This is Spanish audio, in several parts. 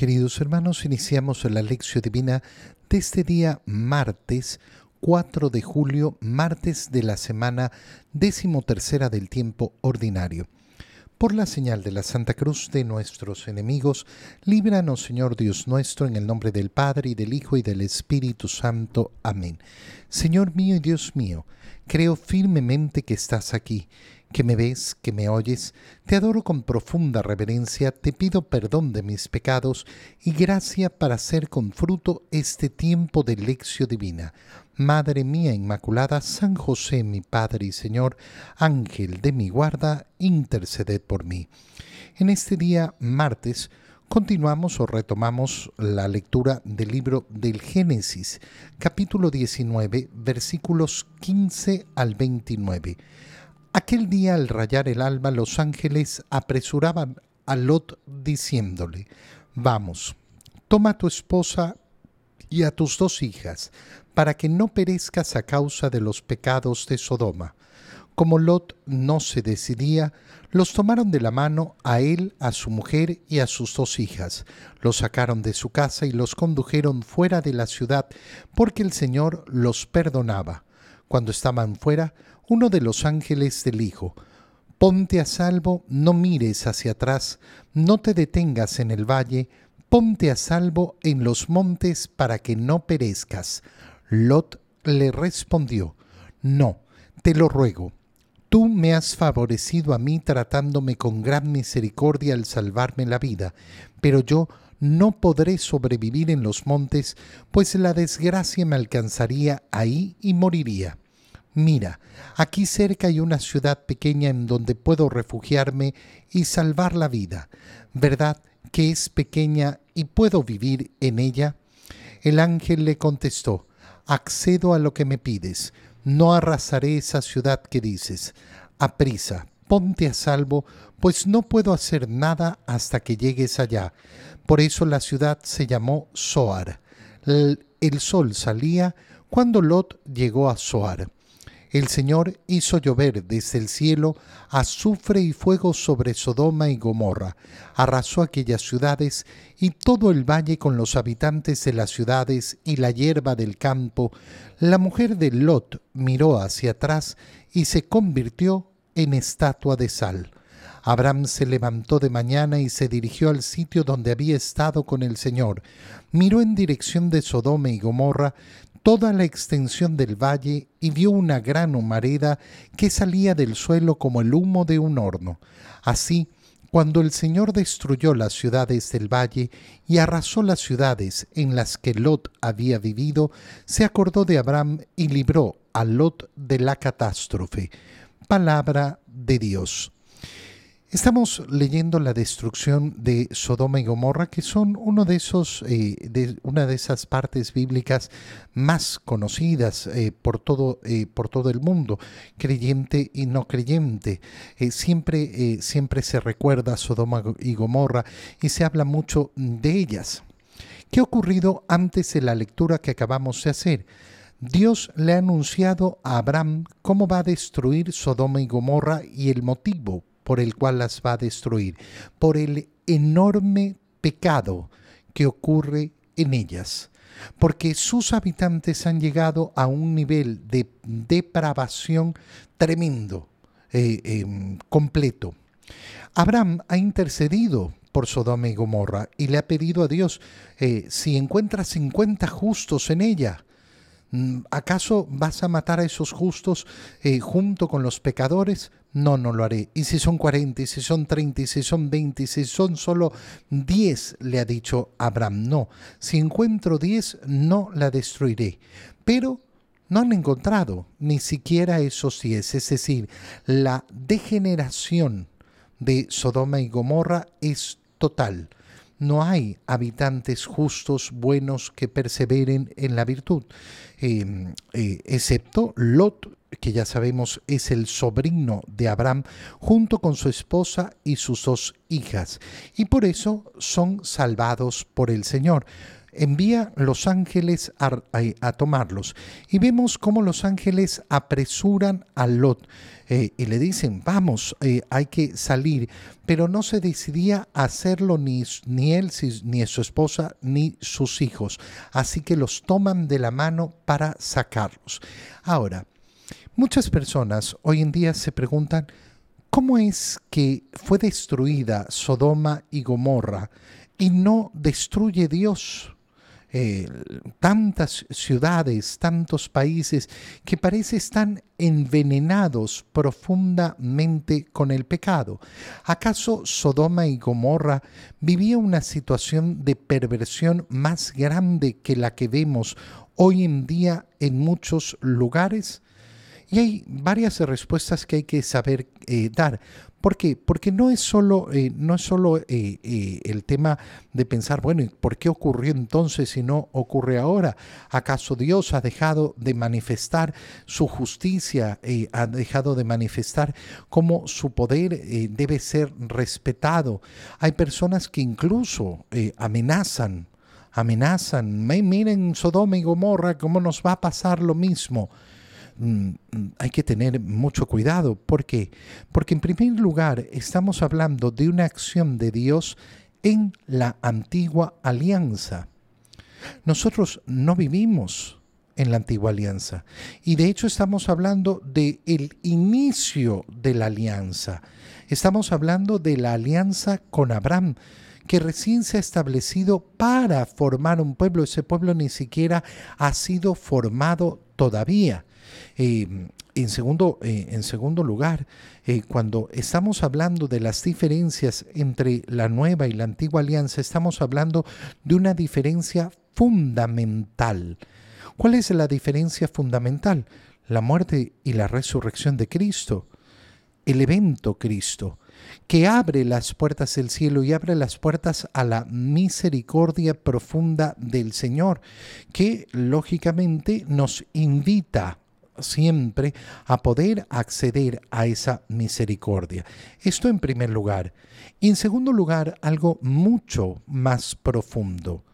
Queridos hermanos, iniciamos la lección divina de este día martes 4 de julio, martes de la semana decimotercera del tiempo ordinario. Por la señal de la Santa Cruz de nuestros enemigos, líbranos Señor Dios nuestro, en el nombre del Padre y del Hijo y del Espíritu Santo. Amén. Señor mío y Dios mío, creo firmemente que estás aquí que me ves, que me oyes, te adoro con profunda reverencia, te pido perdón de mis pecados y gracia para hacer con fruto este tiempo de lección divina. Madre mía Inmaculada, San José mi Padre y Señor, Ángel de mi guarda, interceded por mí. En este día martes continuamos o retomamos la lectura del libro del Génesis, capítulo 19, versículos 15 al 29 Aquel día al rayar el alba los ángeles apresuraban a Lot diciéndole, Vamos, toma a tu esposa y a tus dos hijas, para que no perezcas a causa de los pecados de Sodoma. Como Lot no se decidía, los tomaron de la mano a él, a su mujer y a sus dos hijas, los sacaron de su casa y los condujeron fuera de la ciudad, porque el Señor los perdonaba. Cuando estaban fuera, uno de los ángeles del Hijo, Ponte a salvo, no mires hacia atrás, no te detengas en el valle, ponte a salvo en los montes para que no perezcas. Lot le respondió, No, te lo ruego. Tú me has favorecido a mí tratándome con gran misericordia al salvarme la vida, pero yo no podré sobrevivir en los montes, pues la desgracia me alcanzaría ahí y moriría. Mira, aquí cerca hay una ciudad pequeña en donde puedo refugiarme y salvar la vida. ¿Verdad que es pequeña y puedo vivir en ella? El ángel le contestó, accedo a lo que me pides, no arrasaré esa ciudad que dices. Aprisa, ponte a salvo, pues no puedo hacer nada hasta que llegues allá. Por eso la ciudad se llamó Soar. El, sol salía cuando Lot llegó a Soar el Señor hizo llover desde el cielo azufre y fuego sobre Sodoma y Gomorra, arrasó aquellas ciudades y todo el valle con los habitantes de las ciudades y la hierba del campo. La mujer de Lot miró hacia atrás y se convirtió en estatua de sal. Abraham se levantó de mañana y se dirigió al sitio donde había estado con el Señor. Miró en dirección de Sodoma y Gomorra, toda la extensión del valle y vio una gran humareda que salía del suelo como el humo de un horno. Así, cuando el Señor destruyó las ciudades del valle y arrasó las ciudades en las que Lot había vivido, se acordó de Abraham y libró a Lot de la catástrofe. Palabra de Dios. Estamos leyendo la destrucción de Sodoma y Gomorra, que son uno de esos, eh, de, una de esas partes bíblicas más conocidas eh, por, todo, eh, por todo el mundo, creyente y no creyente. siempre, siempre se recuerda Sodoma y Gomorra y se habla mucho de ellas. ¿Qué ha ocurrido antes de la lectura que acabamos de hacer? Dios le ha anunciado a Abraham cómo va a destruir Sodoma y Gomorra y el motivo por el cual las va a destruir, por el enorme pecado que ocurre en ellas, porque sus habitantes han llegado a un nivel de depravación tremendo, eh, em, completo. Abraham ha intercedido por Sodoma y Gomorra y le ha pedido a Dios, eh, si encuentra 50 justos en ella, ¿Acaso vas a matar a esos justos eh, junto con los pecadores? No, no lo haré. Y si son 40, y si son 30, y si son 20, y si son solo 10, le ha dicho Abraham, no. Si encuentro 10, no la destruiré. Pero no han encontrado ni siquiera esos 10. Es decir, la degeneración de Sodoma y Gomorra es total no hay habitantes justos, buenos, que perseveren en la virtud, em, eh, excepto Lot, que ya sabemos es el sobrino de Abraham, junto con su esposa y sus dos hijas, y por eso son salvados por el Señor. Envía los ángeles a, tomarlos. Y vemos cómo los ángeles apresuran a Lot eh, y le dicen, vamos, eh, hay que salir. Pero no se decidía hacerlo ni, ni él, ni su esposa, ni sus hijos. Así que los toman de la mano para sacarlos. Ahora, muchas personas hoy en día se preguntan, ¿cómo es que fue destruida Sodoma y Gomorra y no destruye Dios? Eh, tantas ciudades, tantos países que parece están envenenados profundamente con el pecado. ¿Acaso Sodoma y Gomorra vivía una situación de perversión más grande que la que vemos hoy en día en muchos lugares? Y hay varias respuestas que hay que saber eh, dar. ¿Por qué? Porque no es solo, eh, no es solo eh, el tema de pensar, bueno, ¿por qué ocurrió entonces si no ocurre ahora? ¿Acaso Dios ha dejado de manifestar su justicia, ha dejado de manifestar cómo su poder debe ser respetado? Hay personas que incluso amenazan, amenazan, miren Sodoma y Gomorra, cómo nos va a pasar lo mismo. Mm, hay que tener mucho cuidado. ¿Por qué? Porque en primer lugar estamos hablando de una acción de Dios en la antigua alianza. Nosotros no vivimos en la antigua alianza y de hecho estamos hablando del el inicio de la alianza. Estamos hablando de la alianza con Abraham que recién se ha establecido para formar un pueblo. Ese pueblo ni siquiera ha sido formado todavía. Eh, en, segundo, eh, en segundo lugar, eh, cuando estamos hablando de las diferencias entre la nueva y la antigua alianza, estamos hablando de una diferencia fundamental. ¿Cuál es la diferencia fundamental? La muerte y la resurrección de Cristo, el evento Cristo, que abre las puertas del cielo y abre las puertas a la misericordia profunda del Señor, que lógicamente nos invita siempre a poder acceder a esa misericordia. Esto en primer lugar. Y en segundo lugar, algo mucho más profundo.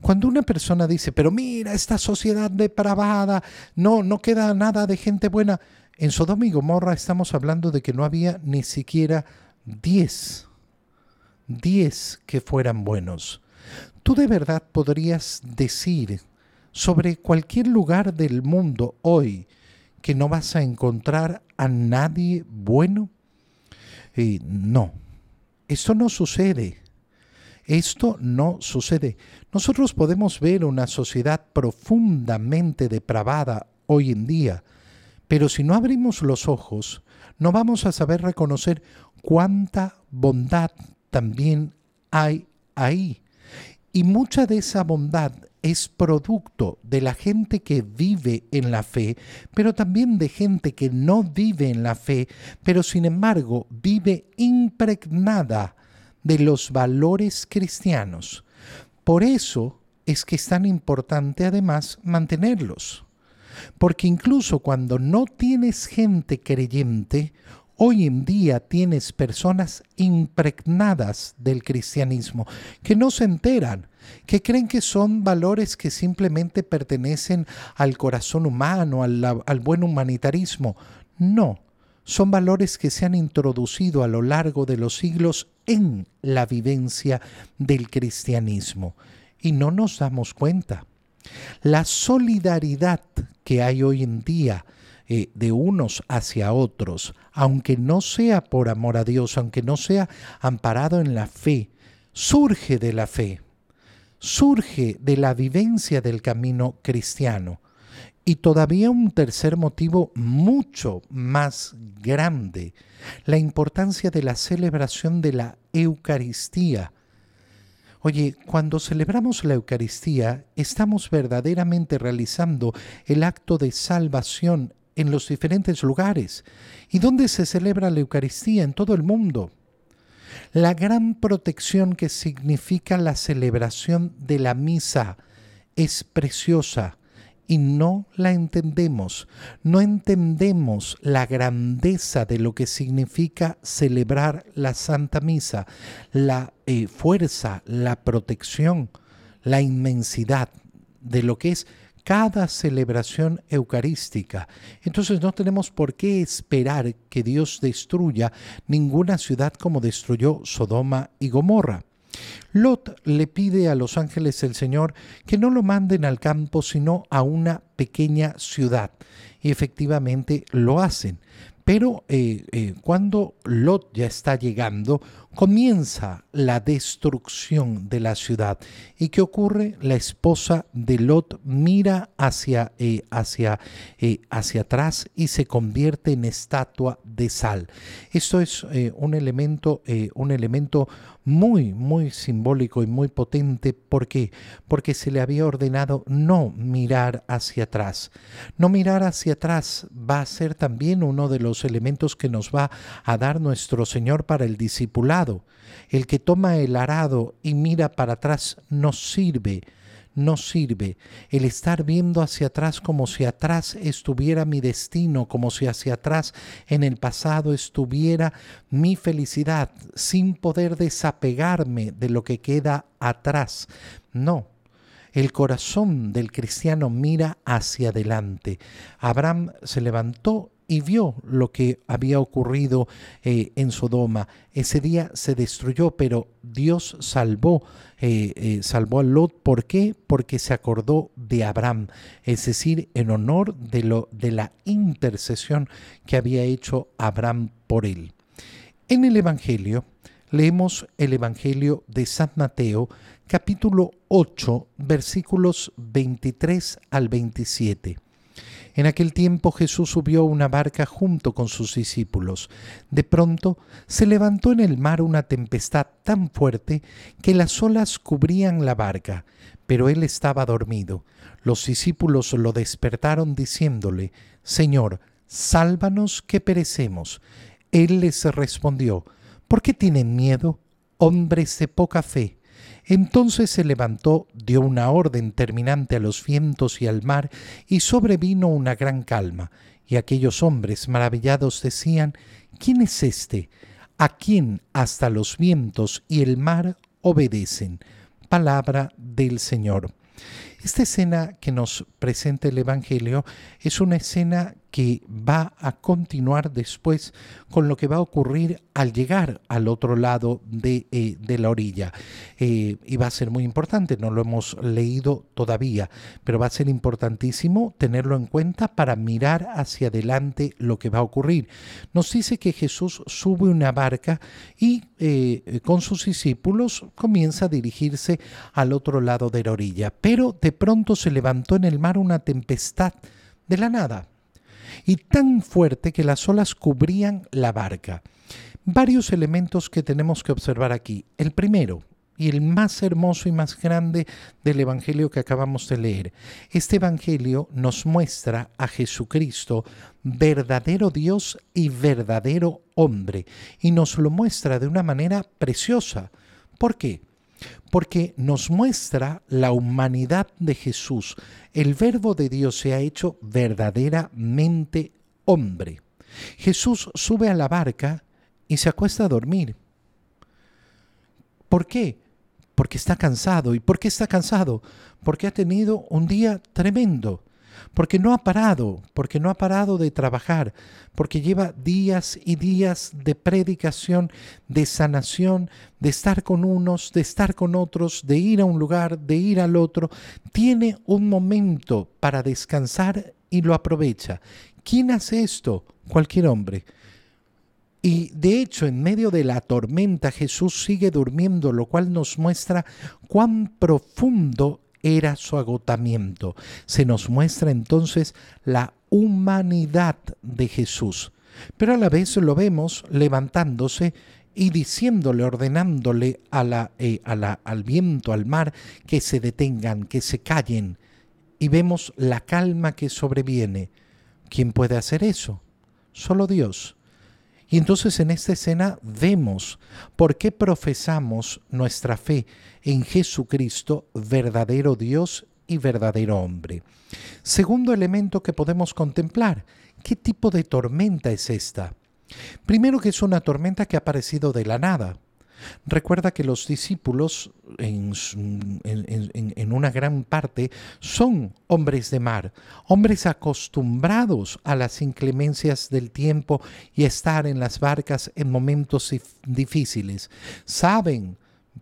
Cuando una persona dice, pero mira, esta sociedad depravada, no, no queda nada de gente buena. En Sodoma y Gomorra estamos hablando de que no había ni siquiera diez, diez que fueran buenos. ¿Tú de verdad podrías decir sobre cualquier lugar del mundo hoy que no vas a encontrar a nadie bueno? Eh, no, esto no sucede. Esto no sucede. Nosotros podemos ver una sociedad profundamente depravada hoy en día, pero si no abrimos los ojos, no vamos a saber reconocer cuánta bondad también hay ahí. Y mucha de esa bondad es producto de la gente que vive en la fe, pero también de gente que no vive en la fe, pero sin embargo vive impregnada de los valores cristianos. Por eso es que es tan importante además mantenerlos. Porque incluso cuando no tienes gente creyente, Hoy en día tienes personas impregnadas del cristianismo que no se enteran, que creen que son valores que simplemente pertenecen al corazón humano, al, buen humanitarismo. No, son valores que se han introducido a lo largo de los siglos en la vivencia del cristianismo y no nos damos cuenta. La solidaridad que hay hoy en día eh, de unos hacia otros, aunque no sea por amor a Dios, aunque no sea amparado en la fe, surge de la fe, surge de la vivencia del camino cristiano. Y todavía un tercer motivo mucho más grande, la importancia de la celebración de la Eucaristía. Oye, cuando celebramos la Eucaristía, estamos verdaderamente realizando el acto de salvación en los diferentes lugares. ¿Y dónde se celebra la Eucaristía? En todo el mundo. La gran protección que significa la celebración de la misa es preciosa y no la entendemos. No entendemos la grandeza de lo que significa celebrar la Santa Misa, la eh, fuerza, la protección, la inmensidad de lo que es cada celebración eucarística. Entonces no tenemos por qué esperar que Dios destruya ninguna ciudad como destruyó Sodoma y Gomorra. Lot le pide a los ángeles del Señor que no lo manden al campo, sino a una pequeña ciudad. Y efectivamente lo hacen. Pero eh, eh, cuando Lot ya está llegando, comienza la destrucción de la ciudad. ¿Y qué ocurre? La esposa de Lot mira hacia, eh, hacia, hacia atrás y se convierte en estatua de sal. Esto es un, elemento, un elemento muy, muy simbólico y muy potente. ¿Por qué? Porque se le había ordenado no mirar hacia atrás. No mirar hacia atrás va a ser también uno de los elementos que nos va a dar nuestro Señor para el discipulado. El que toma el arado y mira para atrás no sirve no sirve. El estar viendo hacia atrás como si atrás estuviera mi destino, como si hacia atrás en el pasado estuviera mi felicidad, sin poder desapegarme de lo que queda atrás. No. El corazón del cristiano mira hacia adelante. Abraham se levantó y vio lo que había ocurrido eh, en Sodoma. Ese día se destruyó, pero Dios salvó, eh, eh, salvó a Lot. ¿Por qué? Porque se acordó de Abraham, es decir, en honor de, lo, de la intercesión que había hecho Abraham por él. En el Evangelio, leemos el Evangelio de San Mateo, capítulo 8, versículos 23 al 27. En aquel tiempo Jesús subió a una barca junto con sus discípulos. De pronto se levantó en el mar una tempestad tan fuerte que las olas cubrían la barca, pero él estaba dormido. Los discípulos lo despertaron diciéndole, Señor, sálvanos que perecemos. Él les respondió, ¿por qué tienen miedo, hombres de poca fe? Entonces se levantó, dio una orden terminante a los vientos y al mar, y sobrevino una gran calma. Y aquellos hombres maravillados decían, ¿quién es este? ¿A quién hasta los vientos y el mar obedecen? Palabra del Señor. Esta escena que nos presenta el Evangelio es una escena que va a continuar después con lo que va a ocurrir al llegar al otro lado de, eh, la orilla. Eh, y va a ser muy importante, no lo hemos leído todavía, pero va a ser importantísimo tenerlo en cuenta para mirar hacia adelante lo que va a ocurrir. Nos dice que Jesús sube una barca y eh, con sus discípulos comienza a dirigirse al otro lado de la orilla, pero de pronto se levantó en el mar una tempestad de la nada y tan fuerte que las olas cubrían la barca. Varios elementos que tenemos que observar aquí. El primero, y el más hermoso y más grande del Evangelio que acabamos de leer. Este Evangelio nos muestra a Jesucristo, verdadero Dios y verdadero hombre, y nos lo muestra de una manera preciosa. ¿Por qué? Porque nos muestra la humanidad de Jesús. El verbo de Dios se ha hecho verdaderamente hombre. Jesús sube a la barca y se acuesta a dormir. ¿Por qué? Porque está cansado. ¿Y por qué está cansado? Porque ha tenido un día tremendo porque no ha parado, porque no ha parado de trabajar, porque lleva días y días de predicación, de sanación, de estar con unos, de estar con otros, de ir a un lugar, de ir al otro. Tiene un momento para descansar y lo aprovecha. ¿Quién hace esto? Cualquier hombre. Y de hecho, en medio de la tormenta, Jesús sigue durmiendo, lo cual nos muestra cuán profundo era su agotamiento. Se nos muestra entonces la humanidad de Jesús, pero a la vez lo vemos levantándose y diciéndole, ordenándole eh, a la, al viento, al mar, que se detengan, que se callen. Y vemos la calma que sobreviene. ¿Quién puede hacer eso? Solo Dios. Y entonces en esta escena vemos por qué profesamos nuestra fe en Jesucristo, verdadero Dios y verdadero hombre. Segundo elemento que podemos contemplar, ¿qué tipo de tormenta es esta? Primero que es una tormenta que ha aparecido de la nada. Recuerda que los discípulos en, una gran parte son hombres de mar, hombres acostumbrados a las inclemencias del tiempo y estar en las barcas en momentos difíciles. Saben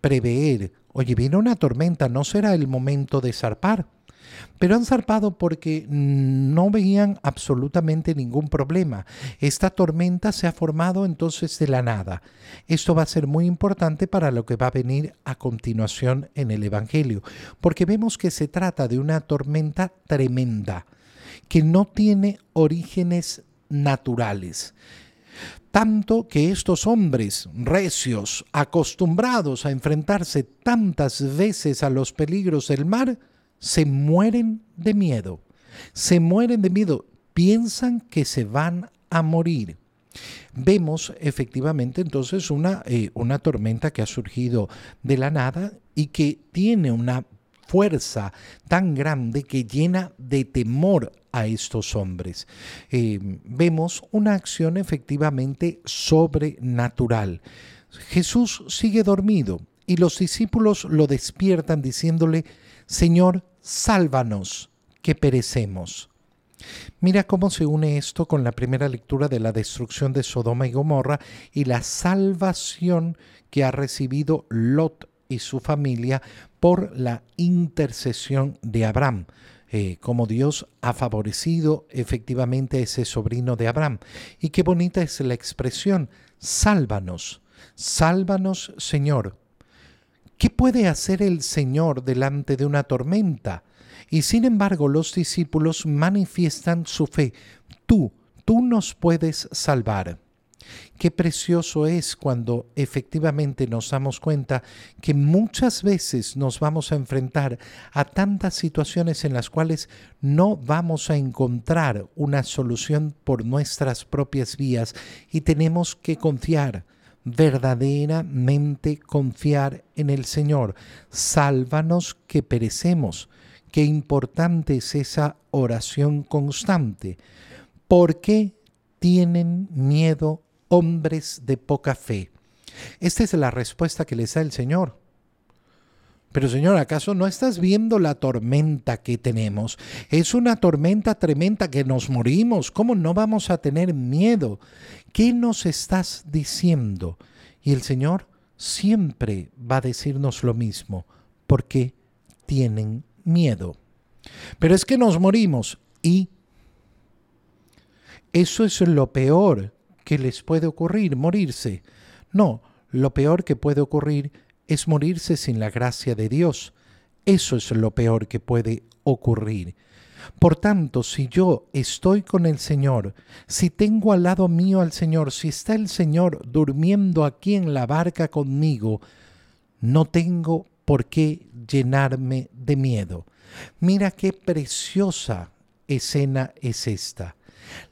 prever, oye, viene una tormenta, no será el momento de zarpar. Pero han zarpado porque no veían absolutamente ningún problema. Esta tormenta se ha formado entonces de la nada. Esto va a ser muy importante para lo que va a venir a continuación en el Evangelio, porque vemos que se trata de una tormenta tremenda, que no tiene orígenes naturales tanto que estos hombres recios, acostumbrados a enfrentarse tantas veces a los peligros del mar, se mueren de miedo. Se mueren de miedo. Piensan que se van a morir. Vemos efectivamente entonces una, eh, una tormenta que ha surgido de la nada y que tiene una fuerza tan grande que llena de temor a estos hombres. Eh, vemos una acción efectivamente sobrenatural. Jesús sigue dormido y los discípulos lo despiertan diciéndole, Señor, sálvanos, que perecemos. Mira cómo se une esto con la primera lectura de la destrucción de Sodoma y Gomorra y la salvación que ha recibido Lot y su familia por la intercesión de Abraham. Eh, como Dios ha favorecido efectivamente a ese sobrino de Abraham. Y qué bonita es la expresión, sálvanos, sálvanos Señor, ¿Qué puede hacer el Señor delante de una tormenta? Y sin embargo los discípulos manifiestan su fe. Tú, tú nos puedes salvar. Qué precioso es cuando efectivamente nos damos cuenta que muchas veces nos vamos a enfrentar a tantas situaciones en las cuales no vamos a encontrar una solución por nuestras propias vías y tenemos que confiar verdaderamente confiar en el Señor. Sálvanos que perecemos. Qué importante es esa oración constante. ¿Por qué tienen miedo hombres de poca fe? Esta es la respuesta que les da el Señor. Pero Señor, ¿acaso no estás viendo la tormenta que tenemos? Es una tormenta tremenda que nos morimos. ¿Cómo no vamos a tener miedo? ¿Qué nos estás diciendo? Y el Señor siempre va a decirnos lo mismo, porque tienen miedo. Pero es que nos morimos y eso es lo peor que les puede ocurrir, morirse. No, lo peor que puede ocurrir es morirse sin la gracia de Dios. Eso es lo peor que puede ocurrir. Por tanto, si yo estoy con el Señor, si tengo al lado mío al Señor, si está el Señor durmiendo aquí en la barca conmigo, no tengo por qué llenarme de miedo. Mira qué preciosa escena es esta.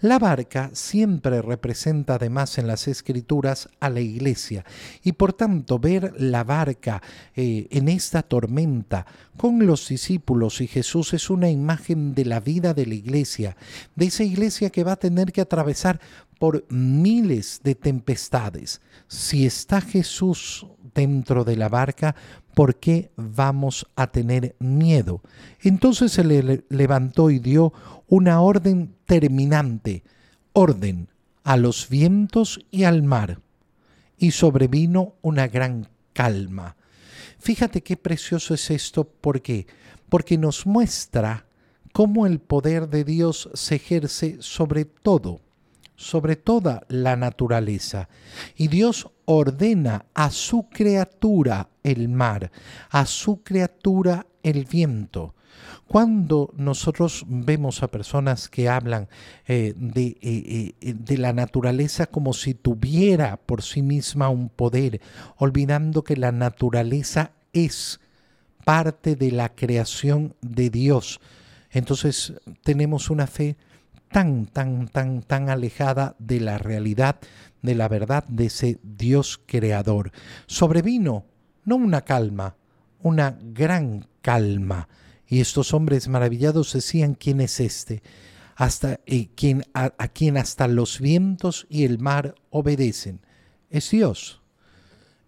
La barca siempre representa además en las escrituras a la iglesia y por tanto ver la barca eh, en esta tormenta con los discípulos y Jesús es una imagen de la vida de la iglesia, de esa iglesia que va a tener que atravesar por miles de tempestades. Si está Jesús dentro de la barca, ¿por qué vamos a tener miedo? Entonces se le levantó y dio una orden terminante, orden a los vientos y al mar, y sobrevino una gran calma. Fíjate qué precioso es esto, ¿por qué? Porque nos muestra cómo el poder de Dios se ejerce sobre todo, sobre toda la naturaleza. Y Dios ordena a su criatura el mar, a su criatura el viento. Cuando nosotros vemos a personas que hablan eh, de, eh, eh, de la naturaleza como si tuviera por sí misma un poder, olvidando que la naturaleza es parte de la creación de Dios, entonces tenemos una fe tan, tan, tan, tan alejada de la realidad, de la verdad de ese Dios creador. Sobrevino no una calma, una gran calma. Y estos hombres maravillados decían, ¿quién es este? Hasta, eh, quien, a, quien hasta los vientos y el mar obedecen. Es Dios.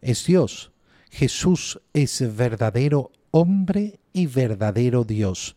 es Dios. Jesús es verdadero hombre y verdadero Dios.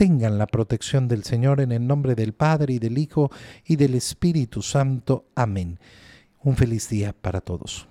tengan la protección del Señor en el nombre del Padre y del Hijo y del Espíritu Santo. Amén. Un feliz día para todos.